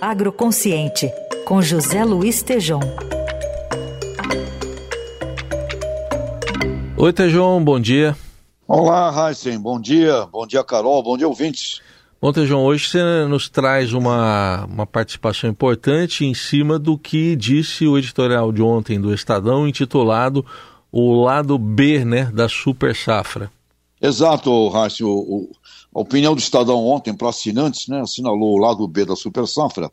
Agroconsciente, com José Luiz Tejom. Oi, Tejom, bom dia. Olá, Heisen, bom dia. Bom dia, Carol, bom dia, ouvintes. Bom, Tejão, hoje você nos traz uma, uma participação importante em cima do que disse o editorial de ontem do Estadão, intitulado O Lado B né, da Super Safra. Exato. O, a opinião do Estadão ontem para assinantes né, assinalou o lado B da Super Safra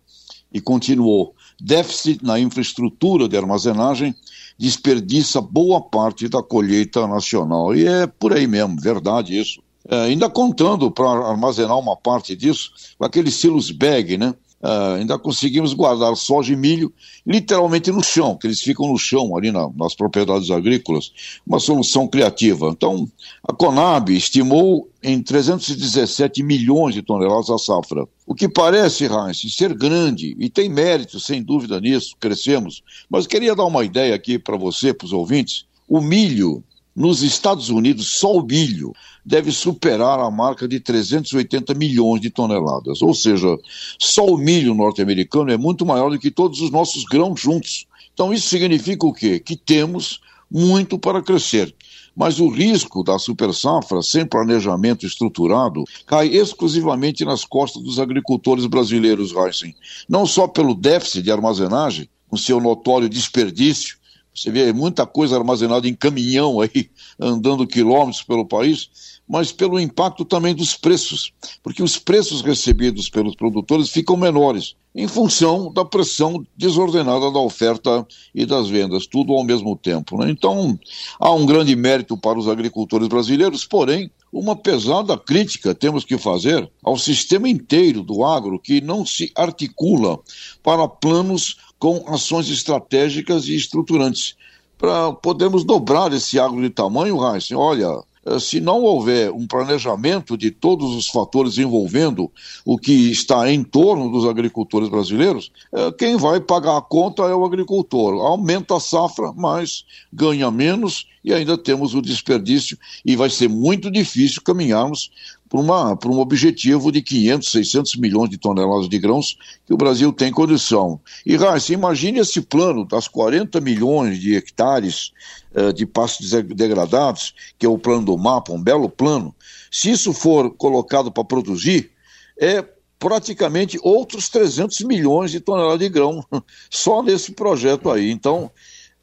e continuou. Déficit na infraestrutura de armazenagem desperdiça boa parte da colheita nacional. E é por aí mesmo, verdade isso. É, ainda contando para armazenar uma parte disso, com aqueles silos bag, né? Uh, ainda conseguimos guardar soja e milho literalmente no chão, que eles ficam no chão ali na, nas propriedades agrícolas, uma solução criativa. Então, a Conab estimou em 317 milhões de toneladas a safra, o que parece, Heinz, ser grande, e tem mérito, sem dúvida nisso, crescemos, mas queria dar uma ideia aqui para você, para os ouvintes, o milho nos Estados Unidos, só o milho deve superar a marca de 380 milhões de toneladas. Ou seja, só o milho norte-americano é muito maior do que todos os nossos grãos juntos. Então, isso significa o quê? Que temos muito para crescer. Mas o risco da super safra, sem planejamento estruturado, cai exclusivamente nas costas dos agricultores brasileiros, Heisen. Não só pelo déficit de armazenagem, com seu notório desperdício, você vê muita coisa armazenada em caminhão aí, andando quilômetros pelo país, mas pelo impacto também dos preços, porque os preços recebidos pelos produtores ficam menores, em função da pressão desordenada da oferta e das vendas, tudo ao mesmo tempo. Né? Então, há um grande mérito para os agricultores brasileiros, porém, uma pesada crítica temos que fazer ao sistema inteiro do agro que não se articula para planos com ações estratégicas e estruturantes. Para podermos dobrar esse agro de tamanho, Heisen, olha, eh, se não houver um planejamento de todos os fatores envolvendo o que está em torno dos agricultores brasileiros, eh, quem vai pagar a conta é o agricultor. Aumenta a safra, mas ganha menos e ainda temos o desperdício e vai ser muito difícil caminharmos para um objetivo de 500, 600 milhões de toneladas de grãos que o Brasil tem condição. E, Raíssa, imagine esse plano das 40 milhões de hectares uh, de pastos degradados, que é o plano do mapa, um belo plano. Se isso for colocado para produzir, é praticamente outros 300 milhões de toneladas de grão só nesse projeto aí. Então,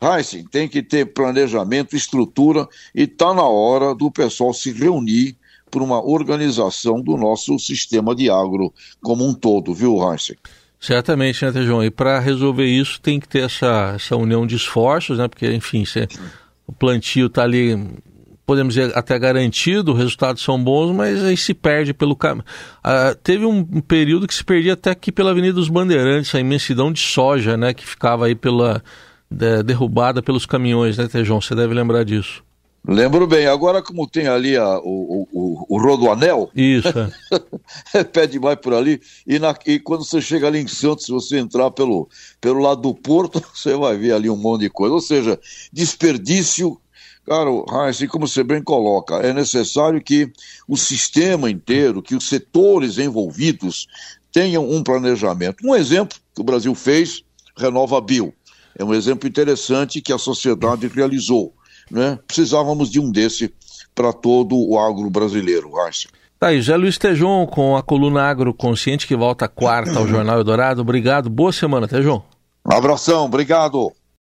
Heisen, tem que ter planejamento, estrutura, e está na hora do pessoal se reunir por uma organização do nosso sistema de agro como um todo, viu, Heisen? Certamente, né, Tejão? E para resolver isso tem que ter essa, essa união de esforços, né? Porque, enfim, o plantio está ali, podemos dizer, até garantido, os resultados são bons, mas aí se perde pelo caminho. Ah, teve um, um, período que se perdia até aqui pela Avenida dos Bandeirantes, a imensidão de soja, né? Que ficava aí pela de, derrubada pelos caminhões, né, Tejão? Você deve lembrar disso. Lembro bem. Agora, como tem ali a, o, o, o Rodoanel, Isso. é pé demais por ali. E, na, e, quando você chega ali em Santos, se você entrar pelo, pelo lado do porto, você vai ver ali um monte de coisa. Ou seja, desperdício. Cara, assim como você bem coloca, é necessário que o sistema inteiro, que os setores envolvidos tenham um planejamento. Um exemplo que o Brasil fez, Renova Bio. É um exemplo interessante que a sociedade realizou né? Precisávamos de um desse para todo o agro brasileiro, Raíssa. Tá aí, José Luiz Tejon com a coluna Agro Consciente que volta quarta ao Jornal Eldorado. Obrigado, boa semana, Tejon. Um abração, obrigado.